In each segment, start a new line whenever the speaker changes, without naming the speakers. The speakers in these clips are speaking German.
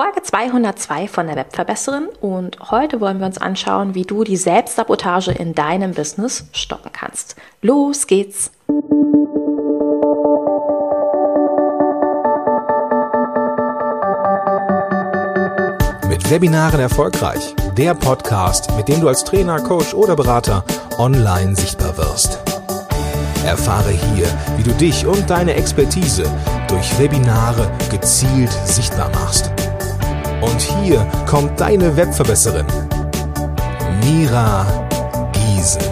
Folge 202 von der Webverbesserin und heute wollen wir uns anschauen, wie du die Selbstsabotage in deinem Business stoppen kannst. Los geht's!
Mit Webinaren erfolgreich. Der Podcast, mit dem du als Trainer, Coach oder Berater online sichtbar wirst. Erfahre hier, wie du dich und deine Expertise durch Webinare gezielt sichtbar machst. Und hier kommt deine Webverbesserin, Mira Giesen.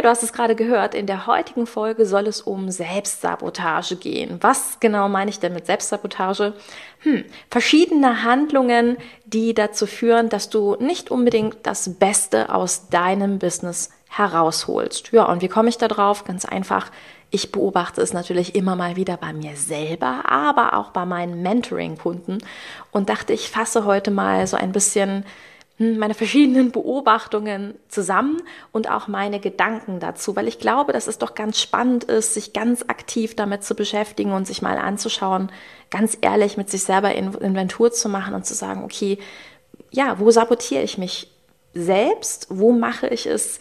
Ja, du hast es gerade gehört. In der heutigen Folge soll es um Selbstsabotage gehen. Was genau meine ich denn mit Selbstsabotage? Hm, verschiedene Handlungen, die dazu führen, dass du nicht unbedingt das Beste aus deinem Business herausholst. Ja, und wie komme ich da drauf? Ganz einfach. Ich beobachte es natürlich immer mal wieder bei mir selber, aber auch bei meinen Mentoring-Kunden und dachte, ich fasse heute mal so ein bisschen meine verschiedenen Beobachtungen zusammen und auch meine Gedanken dazu, weil ich glaube, dass es doch ganz spannend ist, sich ganz aktiv damit zu beschäftigen und sich mal anzuschauen, ganz ehrlich mit sich selber Inventur zu machen und zu sagen, okay, ja, wo sabotiere ich mich selbst? Wo mache ich es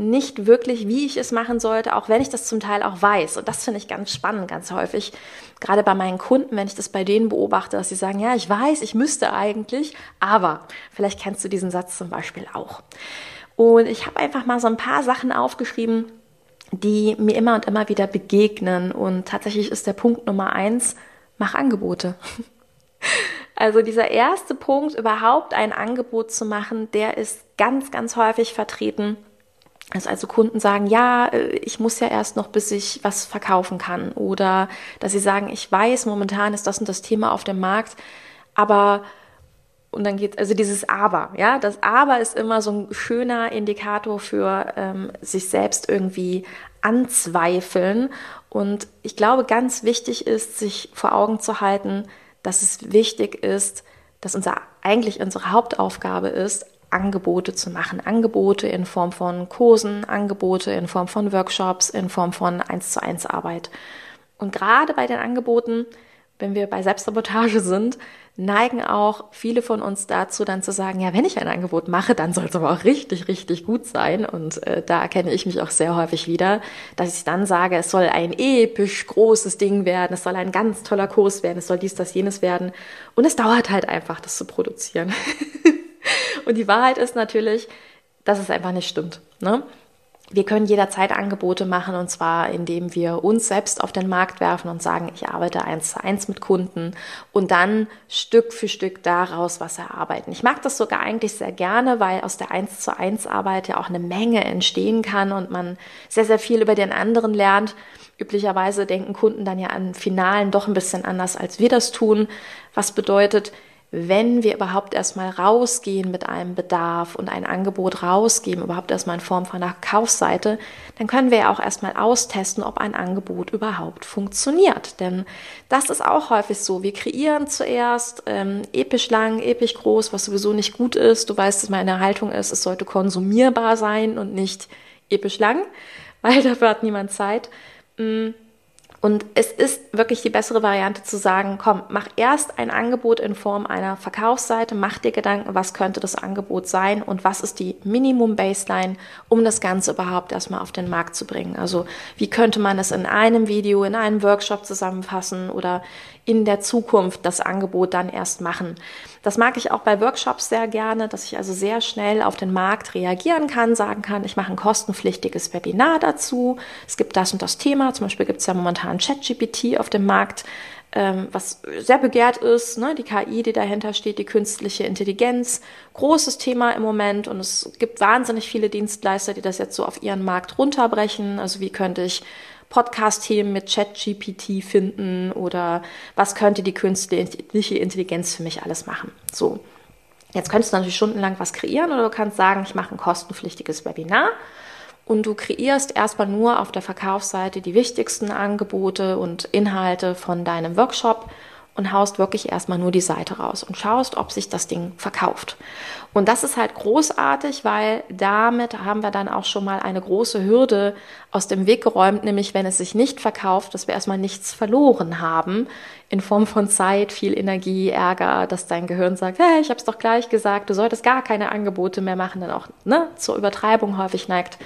nicht wirklich, wie ich es machen sollte, auch wenn ich das zum Teil auch weiß. Und das finde ich ganz spannend, ganz häufig. Gerade bei meinen Kunden, wenn ich das bei denen beobachte, dass sie sagen, ja, ich weiß, ich müsste eigentlich, aber vielleicht kennst du diesen Satz zum Beispiel auch. Und ich habe einfach mal so ein paar Sachen aufgeschrieben, die mir immer und immer wieder begegnen. Und tatsächlich ist der Punkt Nummer eins, mach Angebote. Also dieser erste Punkt, überhaupt ein Angebot zu machen, der ist ganz, ganz häufig vertreten dass also Kunden sagen, ja, äh, ich muss ja erst noch, bis ich was verkaufen kann. Oder dass sie sagen, ich weiß, momentan ist das und das Thema auf dem Markt, aber und dann geht also dieses Aber, ja, das Aber ist immer so ein schöner Indikator für ähm, sich selbst irgendwie anzweifeln. Und ich glaube, ganz wichtig ist, sich vor Augen zu halten, dass es wichtig ist, dass unser eigentlich unsere Hauptaufgabe ist, Angebote zu machen. Angebote in Form von Kursen, Angebote in Form von Workshops, in Form von 1 zu 1 Arbeit. Und gerade bei den Angeboten, wenn wir bei Selbstsabotage sind, neigen auch viele von uns dazu, dann zu sagen, ja, wenn ich ein Angebot mache, dann soll es aber auch richtig, richtig gut sein. Und äh, da erkenne ich mich auch sehr häufig wieder, dass ich dann sage, es soll ein episch großes Ding werden, es soll ein ganz toller Kurs werden, es soll dies, das, jenes werden. Und es dauert halt einfach, das zu produzieren. Und die Wahrheit ist natürlich, dass es einfach nicht stimmt. Ne? Wir können jederzeit Angebote machen und zwar indem wir uns selbst auf den Markt werfen und sagen, ich arbeite eins zu eins mit Kunden und dann Stück für Stück daraus was erarbeiten. Ich mag das sogar eigentlich sehr gerne, weil aus der eins zu eins Arbeit ja auch eine Menge entstehen kann und man sehr, sehr viel über den anderen lernt. Üblicherweise denken Kunden dann ja an Finalen doch ein bisschen anders, als wir das tun, was bedeutet, wenn wir überhaupt erstmal rausgehen mit einem Bedarf und ein Angebot rausgeben, überhaupt erstmal in Form von einer Kaufseite, dann können wir ja auch erstmal austesten, ob ein Angebot überhaupt funktioniert. Denn das ist auch häufig so. Wir kreieren zuerst ähm, episch lang, episch groß, was sowieso nicht gut ist. Du weißt, dass meine Haltung ist, es sollte konsumierbar sein und nicht episch lang, weil dafür hat niemand Zeit. Mm und es ist wirklich die bessere Variante zu sagen, komm, mach erst ein Angebot in Form einer Verkaufsseite, mach dir Gedanken, was könnte das Angebot sein und was ist die Minimum Baseline, um das Ganze überhaupt erstmal auf den Markt zu bringen. Also wie könnte man es in einem Video, in einem Workshop zusammenfassen oder in der Zukunft das Angebot dann erst machen. Das mag ich auch bei Workshops sehr gerne, dass ich also sehr schnell auf den Markt reagieren kann, sagen kann, ich mache ein kostenpflichtiges Webinar dazu. Es gibt das und das Thema. Zum Beispiel gibt es ja momentan ChatGPT auf dem Markt, ähm, was sehr begehrt ist. Ne? Die KI, die dahinter steht, die künstliche Intelligenz. Großes Thema im Moment und es gibt wahnsinnig viele Dienstleister, die das jetzt so auf ihren Markt runterbrechen. Also wie könnte ich Podcast-Themen mit ChatGPT finden oder was könnte die künstliche Intelligenz für mich alles machen. So. Jetzt könntest du natürlich stundenlang was kreieren oder du kannst sagen, ich mache ein kostenpflichtiges Webinar und du kreierst erstmal nur auf der Verkaufsseite die wichtigsten Angebote und Inhalte von deinem Workshop und haust wirklich erstmal nur die Seite raus und schaust, ob sich das Ding verkauft. Und das ist halt großartig, weil damit haben wir dann auch schon mal eine große Hürde aus dem Weg geräumt, nämlich wenn es sich nicht verkauft, dass wir erstmal nichts verloren haben in Form von Zeit, viel Energie, Ärger, dass dein Gehirn sagt, hey, ich habe es doch gleich gesagt, du solltest gar keine Angebote mehr machen, dann auch ne, zur Übertreibung häufig neigt.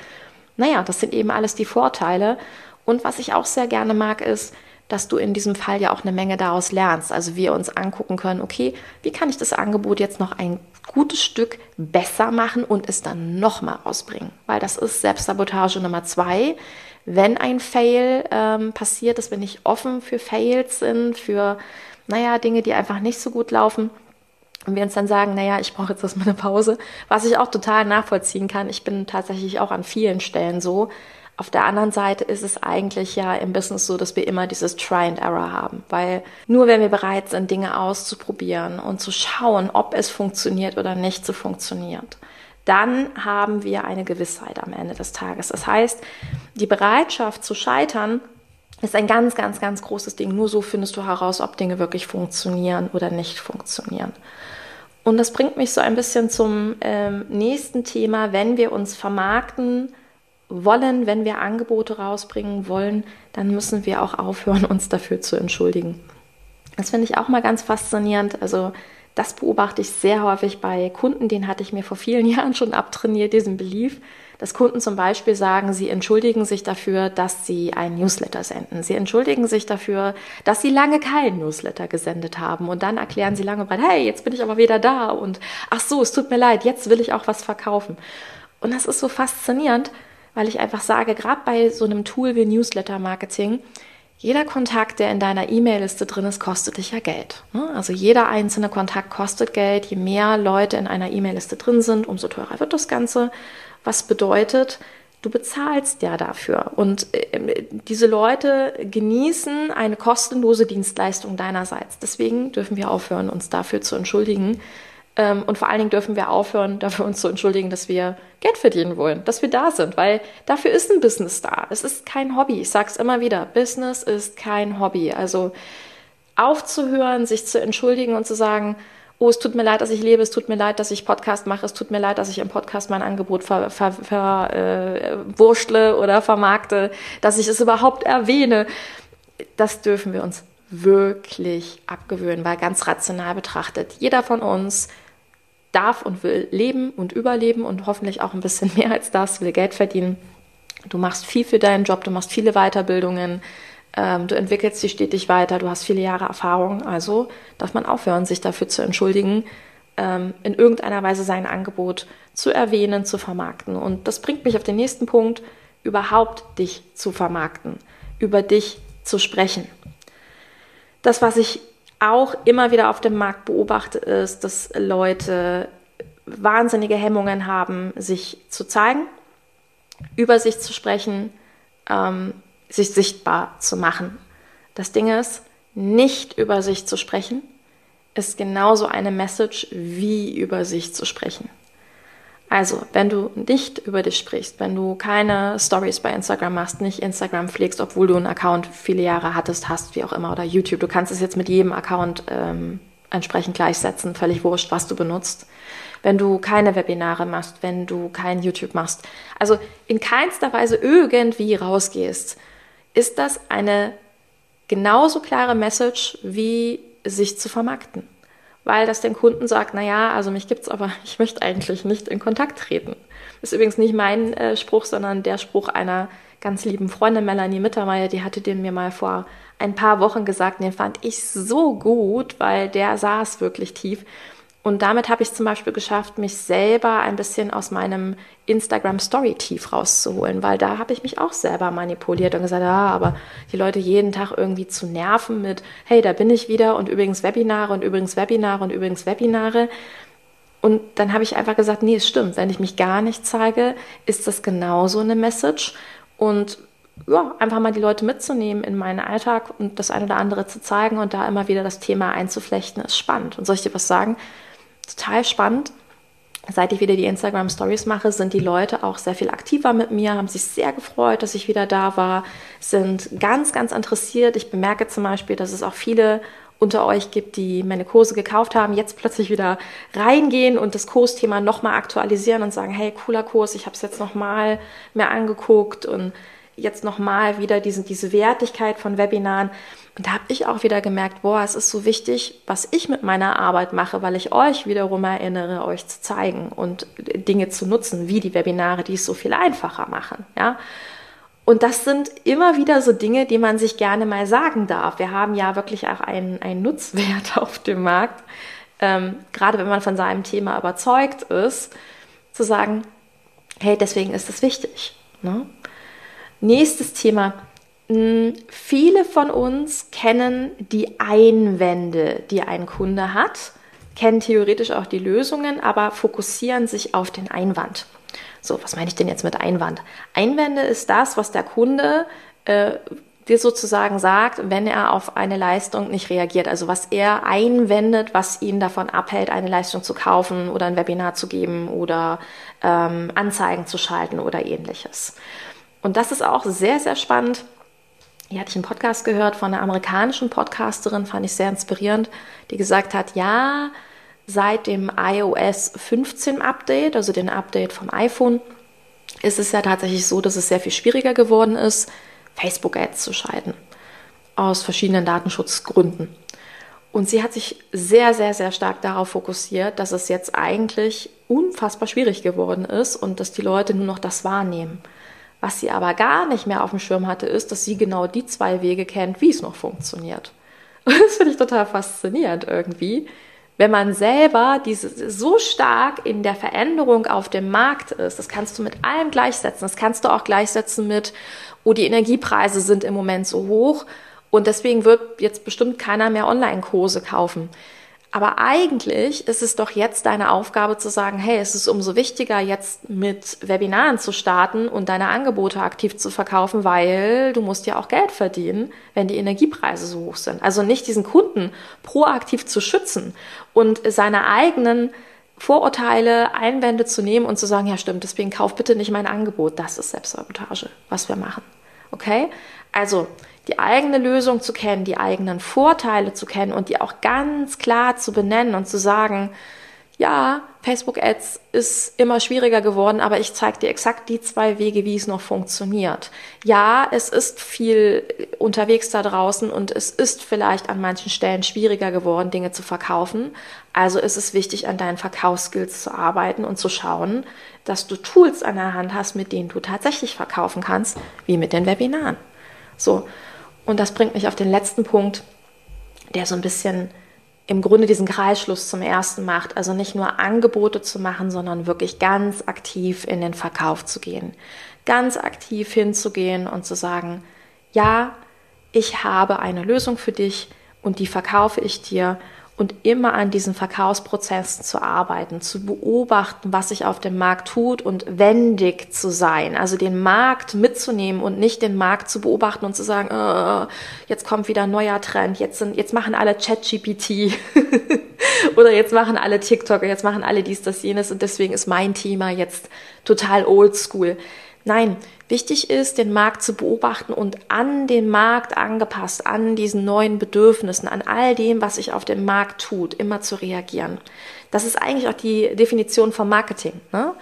Naja, das sind eben alles die Vorteile. Und was ich auch sehr gerne mag, ist, dass du in diesem Fall ja auch eine Menge daraus lernst. Also wir uns angucken können, okay, wie kann ich das Angebot jetzt noch ein gutes Stück besser machen und es dann nochmal rausbringen? Weil das ist Selbstsabotage Nummer zwei. Wenn ein Fail ähm, passiert ist, wenn ich offen für Fails sind, für, naja, Dinge, die einfach nicht so gut laufen, und wir uns dann sagen, naja, ich brauche jetzt erstmal eine Pause, was ich auch total nachvollziehen kann. Ich bin tatsächlich auch an vielen Stellen so, auf der anderen Seite ist es eigentlich ja im Business so, dass wir immer dieses Try and Error haben, weil nur wenn wir bereit sind, Dinge auszuprobieren und zu schauen, ob es funktioniert oder nicht so funktioniert, dann haben wir eine Gewissheit am Ende des Tages. Das heißt, die Bereitschaft zu scheitern ist ein ganz, ganz, ganz großes Ding. Nur so findest du heraus, ob Dinge wirklich funktionieren oder nicht funktionieren. Und das bringt mich so ein bisschen zum ähm, nächsten Thema, wenn wir uns vermarkten, wollen, wenn wir Angebote rausbringen wollen, dann müssen wir auch aufhören, uns dafür zu entschuldigen. Das finde ich auch mal ganz faszinierend. Also das beobachte ich sehr häufig bei Kunden, den hatte ich mir vor vielen Jahren schon abtrainiert, diesen Belief, dass Kunden zum Beispiel sagen, sie entschuldigen sich dafür, dass sie einen Newsletter senden. Sie entschuldigen sich dafür, dass sie lange keinen Newsletter gesendet haben. Und dann erklären sie lange breit, hey, jetzt bin ich aber wieder da und ach so, es tut mir leid, jetzt will ich auch was verkaufen. Und das ist so faszinierend, weil ich einfach sage, gerade bei so einem Tool wie Newsletter Marketing, jeder Kontakt, der in deiner E-Mail-Liste drin ist, kostet dich ja Geld. Ne? Also jeder einzelne Kontakt kostet Geld. Je mehr Leute in einer E-Mail-Liste drin sind, umso teurer wird das Ganze. Was bedeutet, du bezahlst ja dafür. Und äh, diese Leute genießen eine kostenlose Dienstleistung deinerseits. Deswegen dürfen wir aufhören, uns dafür zu entschuldigen, ähm, und vor allen Dingen dürfen wir aufhören, dafür uns zu entschuldigen, dass wir Geld verdienen wollen, dass wir da sind, weil dafür ist ein Business da. Es ist kein Hobby. Ich sage es immer wieder, Business ist kein Hobby. Also aufzuhören, sich zu entschuldigen und zu sagen, oh, es tut mir leid, dass ich lebe, es tut mir leid, dass ich Podcast mache, es tut mir leid, dass ich im Podcast mein Angebot verwurschtle ver, ver, äh, oder vermarkte, dass ich es überhaupt erwähne. Das dürfen wir uns wirklich abgewöhnen, weil ganz rational betrachtet, jeder von uns darf und will leben und überleben und hoffentlich auch ein bisschen mehr als das, will Geld verdienen. Du machst viel für deinen Job, du machst viele Weiterbildungen, ähm, du entwickelst dich stetig weiter, du hast viele Jahre Erfahrung. Also darf man aufhören, sich dafür zu entschuldigen, ähm, in irgendeiner Weise sein Angebot zu erwähnen, zu vermarkten. Und das bringt mich auf den nächsten Punkt, überhaupt dich zu vermarkten, über dich zu sprechen. Das, was ich auch immer wieder auf dem Markt beobachte, ist, dass Leute wahnsinnige Hemmungen haben, sich zu zeigen, über sich zu sprechen, ähm, sich sichtbar zu machen. Das Ding ist, nicht über sich zu sprechen, ist genauso eine Message wie über sich zu sprechen. Also, wenn du nicht über dich sprichst, wenn du keine Stories bei Instagram machst, nicht Instagram pflegst, obwohl du einen Account viele Jahre hattest, hast, wie auch immer, oder YouTube, du kannst es jetzt mit jedem Account ähm, entsprechend gleichsetzen, völlig wurscht, was du benutzt. Wenn du keine Webinare machst, wenn du kein YouTube machst, also in keinster Weise irgendwie rausgehst, ist das eine genauso klare Message wie sich zu vermarkten weil das den Kunden sagt, naja, also mich gibt's, aber ich möchte eigentlich nicht in Kontakt treten. Ist übrigens nicht mein äh, Spruch, sondern der Spruch einer ganz lieben Freundin, Melanie Mittermeier, die hatte den mir mal vor ein paar Wochen gesagt, den fand ich so gut, weil der saß wirklich tief. Und damit habe ich zum Beispiel geschafft, mich selber ein bisschen aus meinem Instagram Story Tief rauszuholen, weil da habe ich mich auch selber manipuliert und gesagt, ja, aber die Leute jeden Tag irgendwie zu nerven mit, hey, da bin ich wieder und übrigens Webinare und übrigens Webinare und übrigens Webinare. Und dann habe ich einfach gesagt, nee, es stimmt, wenn ich mich gar nicht zeige, ist das genauso eine Message. Und ja, einfach mal die Leute mitzunehmen in meinen Alltag und das eine oder andere zu zeigen und da immer wieder das Thema einzuflechten, ist spannend. Und soll ich dir was sagen? Total spannend. Seit ich wieder die Instagram Stories mache, sind die Leute auch sehr viel aktiver mit mir, haben sich sehr gefreut, dass ich wieder da war, sind ganz, ganz interessiert. Ich bemerke zum Beispiel, dass es auch viele unter euch gibt, die meine Kurse gekauft haben, jetzt plötzlich wieder reingehen und das Kursthema nochmal aktualisieren und sagen, hey, cooler Kurs, ich habe es jetzt nochmal mehr angeguckt und jetzt nochmal wieder diese, diese Wertigkeit von Webinaren. Und da habe ich auch wieder gemerkt, boah, es ist so wichtig, was ich mit meiner Arbeit mache, weil ich euch wiederum erinnere, euch zu zeigen und Dinge zu nutzen, wie die Webinare, die es so viel einfacher machen. Ja? Und das sind immer wieder so Dinge, die man sich gerne mal sagen darf. Wir haben ja wirklich auch einen, einen Nutzwert auf dem Markt, ähm, gerade wenn man von seinem Thema überzeugt ist, zu sagen, hey, deswegen ist es wichtig. Ne? Nächstes Thema, hm, viele von uns kennen die Einwände, die ein Kunde hat, kennen theoretisch auch die Lösungen, aber fokussieren sich auf den Einwand. So, was meine ich denn jetzt mit Einwand? Einwände ist das, was der Kunde äh, dir sozusagen sagt, wenn er auf eine Leistung nicht reagiert. Also was er einwendet, was ihn davon abhält, eine Leistung zu kaufen oder ein Webinar zu geben oder ähm, Anzeigen zu schalten oder ähnliches. Und das ist auch sehr, sehr spannend hier hatte ich einen Podcast gehört von einer amerikanischen Podcasterin, fand ich sehr inspirierend, die gesagt hat, ja, seit dem iOS 15 Update, also dem Update vom iPhone, ist es ja tatsächlich so, dass es sehr viel schwieriger geworden ist, Facebook-Ads zu schalten. Aus verschiedenen Datenschutzgründen. Und sie hat sich sehr, sehr, sehr stark darauf fokussiert, dass es jetzt eigentlich unfassbar schwierig geworden ist und dass die Leute nur noch das wahrnehmen. Was sie aber gar nicht mehr auf dem Schirm hatte, ist, dass sie genau die zwei Wege kennt, wie es noch funktioniert. Und das finde ich total faszinierend irgendwie, wenn man selber diese, so stark in der Veränderung auf dem Markt ist. Das kannst du mit allem gleichsetzen. Das kannst du auch gleichsetzen mit, oh, die Energiepreise sind im Moment so hoch und deswegen wird jetzt bestimmt keiner mehr Online-Kurse kaufen. Aber eigentlich ist es doch jetzt deine Aufgabe zu sagen, hey, es ist umso wichtiger, jetzt mit Webinaren zu starten und deine Angebote aktiv zu verkaufen, weil du musst ja auch Geld verdienen, wenn die Energiepreise so hoch sind. Also nicht diesen Kunden proaktiv zu schützen und seine eigenen Vorurteile, Einwände zu nehmen und zu sagen, ja stimmt, deswegen kauf bitte nicht mein Angebot. Das ist Selbstsabotage, was wir machen. Okay? Also, die eigene Lösung zu kennen, die eigenen Vorteile zu kennen und die auch ganz klar zu benennen und zu sagen, ja, Facebook Ads ist immer schwieriger geworden, aber ich zeige dir exakt die zwei Wege, wie es noch funktioniert. Ja, es ist viel unterwegs da draußen und es ist vielleicht an manchen Stellen schwieriger geworden, Dinge zu verkaufen. Also ist es wichtig, an deinen Verkaufsskills zu arbeiten und zu schauen, dass du Tools an der Hand hast, mit denen du tatsächlich verkaufen kannst, wie mit den Webinaren. So. Und das bringt mich auf den letzten Punkt, der so ein bisschen im Grunde diesen Kreisschluss zum ersten macht. Also nicht nur Angebote zu machen, sondern wirklich ganz aktiv in den Verkauf zu gehen. Ganz aktiv hinzugehen und zu sagen, ja, ich habe eine Lösung für dich und die verkaufe ich dir und immer an diesen Verkaufsprozessen zu arbeiten, zu beobachten, was sich auf dem Markt tut und wendig zu sein, also den Markt mitzunehmen und nicht den Markt zu beobachten und zu sagen, oh, jetzt kommt wieder ein neuer Trend, jetzt sind, jetzt machen alle ChatGPT oder jetzt machen alle TikTok, jetzt machen alle dies, das, jenes und deswegen ist mein Thema jetzt total oldschool. Nein, wichtig ist, den Markt zu beobachten und an den Markt angepasst, an diesen neuen Bedürfnissen, an all dem, was sich auf dem Markt tut, immer zu reagieren. Das ist eigentlich auch die Definition von Marketing. Ne?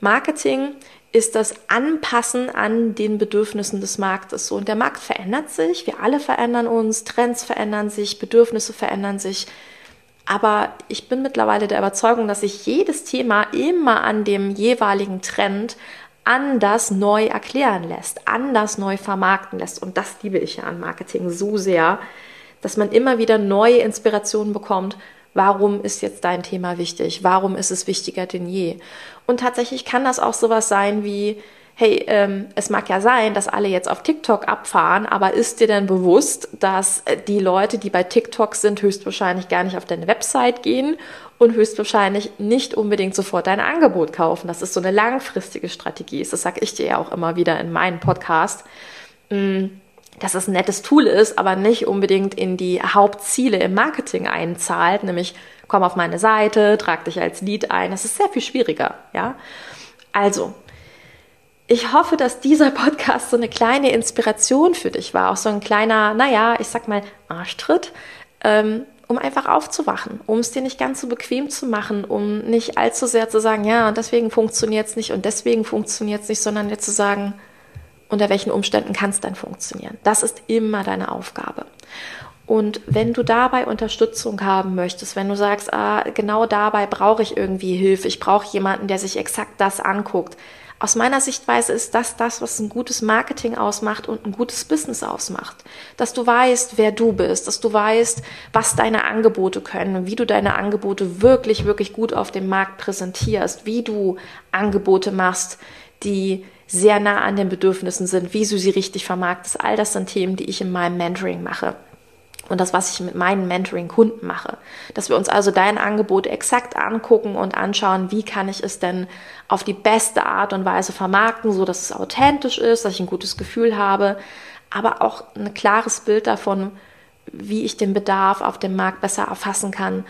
Marketing ist das Anpassen an den Bedürfnissen des Marktes. So, und der Markt verändert sich, wir alle verändern uns, Trends verändern sich, Bedürfnisse verändern sich. Aber ich bin mittlerweile der Überzeugung, dass sich jedes Thema immer an dem jeweiligen Trend anders neu erklären lässt, anders neu vermarkten lässt. Und das liebe ich ja an Marketing so sehr, dass man immer wieder neue Inspirationen bekommt. Warum ist jetzt dein Thema wichtig? Warum ist es wichtiger denn je? Und tatsächlich kann das auch sowas sein wie, hey, ähm, es mag ja sein, dass alle jetzt auf TikTok abfahren, aber ist dir denn bewusst, dass äh, die Leute, die bei TikTok sind, höchstwahrscheinlich gar nicht auf deine Website gehen und höchstwahrscheinlich nicht unbedingt sofort dein Angebot kaufen? Das ist so eine langfristige Strategie. Das sage ich dir ja auch immer wieder in meinem Podcast. Mm, dass es ein nettes Tool ist, aber nicht unbedingt in die Hauptziele im Marketing einzahlt, nämlich komm auf meine Seite, trag dich als Lead ein. Das ist sehr viel schwieriger, ja. Also, ich hoffe, dass dieser Podcast so eine kleine Inspiration für dich war, auch so ein kleiner, naja, ich sag mal, Arschtritt, ähm, um einfach aufzuwachen, um es dir nicht ganz so bequem zu machen, um nicht allzu sehr zu sagen, ja, und deswegen funktioniert es nicht und deswegen funktioniert es nicht, sondern dir zu sagen, unter welchen Umständen kann es denn funktionieren. Das ist immer deine Aufgabe. Und wenn du dabei Unterstützung haben möchtest, wenn du sagst, ah, genau dabei brauche ich irgendwie Hilfe, ich brauche jemanden, der sich exakt das anguckt. Aus meiner Sichtweise ist das das, was ein gutes Marketing ausmacht und ein gutes Business ausmacht. Dass du weißt, wer du bist, dass du weißt, was deine Angebote können, wie du deine Angebote wirklich, wirklich gut auf dem Markt präsentierst, wie du Angebote machst, die sehr nah an den Bedürfnissen sind, wie du sie richtig vermarktest. All das sind Themen, die ich in meinem Mentoring mache und das, was ich mit meinen Mentoring-Kunden mache. Dass wir uns also dein Angebot exakt angucken und anschauen, wie kann ich es denn auf die beste Art und Weise vermarkten, so dass es authentisch ist, dass ich ein gutes Gefühl habe, aber auch ein klares Bild davon, wie ich den Bedarf auf dem Markt besser erfassen kann,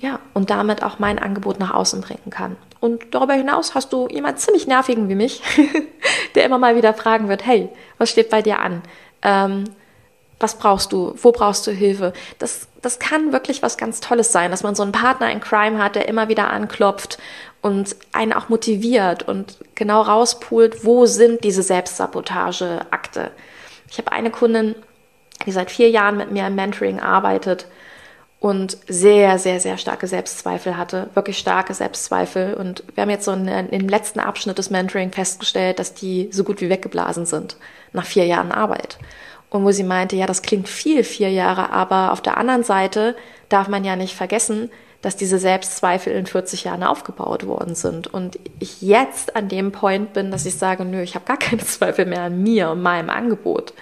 ja, und damit auch mein Angebot nach außen bringen kann. Und darüber hinaus hast du jemand ziemlich nervigen wie mich, der immer mal wieder fragen wird, hey, was steht bei dir an? Ähm, was brauchst du? Wo brauchst du Hilfe? Das, das kann wirklich was ganz Tolles sein, dass man so einen Partner in Crime hat, der immer wieder anklopft und einen auch motiviert und genau rauspult, wo sind diese Selbstsabotage-Akte. Ich habe eine Kundin, die seit vier Jahren mit mir im Mentoring arbeitet und sehr, sehr, sehr starke Selbstzweifel hatte, wirklich starke Selbstzweifel. Und wir haben jetzt so dem letzten Abschnitt des Mentoring festgestellt, dass die so gut wie weggeblasen sind nach vier Jahren Arbeit. Und wo sie meinte, ja, das klingt viel, vier Jahre, aber auf der anderen Seite darf man ja nicht vergessen, dass diese Selbstzweifel in 40 Jahren aufgebaut worden sind. Und ich jetzt an dem Point bin, dass ich sage, nö, ich habe gar keine Zweifel mehr an mir und meinem Angebot.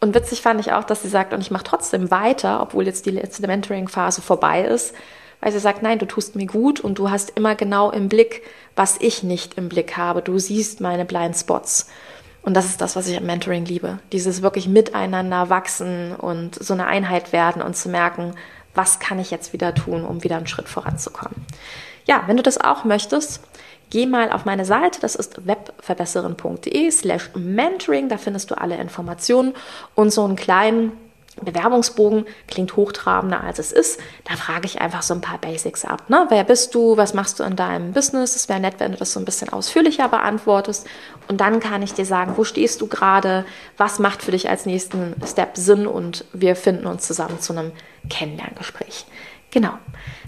Und witzig fand ich auch, dass sie sagt, und ich mache trotzdem weiter, obwohl jetzt die letzte Mentoring-Phase vorbei ist, weil sie sagt, nein, du tust mir gut und du hast immer genau im Blick, was ich nicht im Blick habe. Du siehst meine Blind Spots. Und das ist das, was ich am Mentoring liebe. Dieses wirklich miteinander wachsen und so eine Einheit werden und zu merken, was kann ich jetzt wieder tun, um wieder einen Schritt voranzukommen. Ja, wenn du das auch möchtest, geh mal auf meine Seite, das ist webverbesserin.de slash mentoring, da findest du alle Informationen und so einen kleinen Bewerbungsbogen klingt hochtrabender als es ist. Da frage ich einfach so ein paar Basics ab. Ne? Wer bist du? Was machst du in deinem Business? Es wäre nett, wenn du das so ein bisschen ausführlicher beantwortest. Und dann kann ich dir sagen, wo stehst du gerade? Was macht für dich als nächsten Step Sinn? Und wir finden uns zusammen zu einem Kennenlerngespräch. Genau.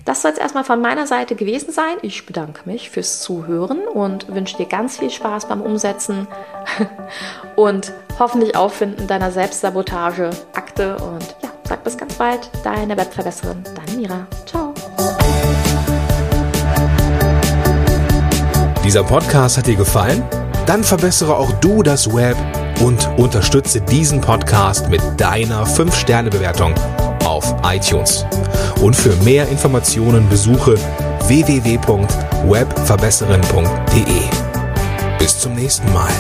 Das soll es erstmal von meiner Seite gewesen sein. Ich bedanke mich fürs Zuhören und wünsche dir ganz viel Spaß beim Umsetzen und hoffentlich Auffinden deiner Selbstsabotage-Akte. Und ja, sag bis ganz bald. Deine Webverbesserin, deine Mira. Ciao.
Dieser Podcast hat dir gefallen? Dann verbessere auch du das Web und unterstütze diesen Podcast mit deiner 5-Sterne-Bewertung auf iTunes. Und für mehr Informationen besuche www.webverbesserin.de. Bis zum nächsten Mal.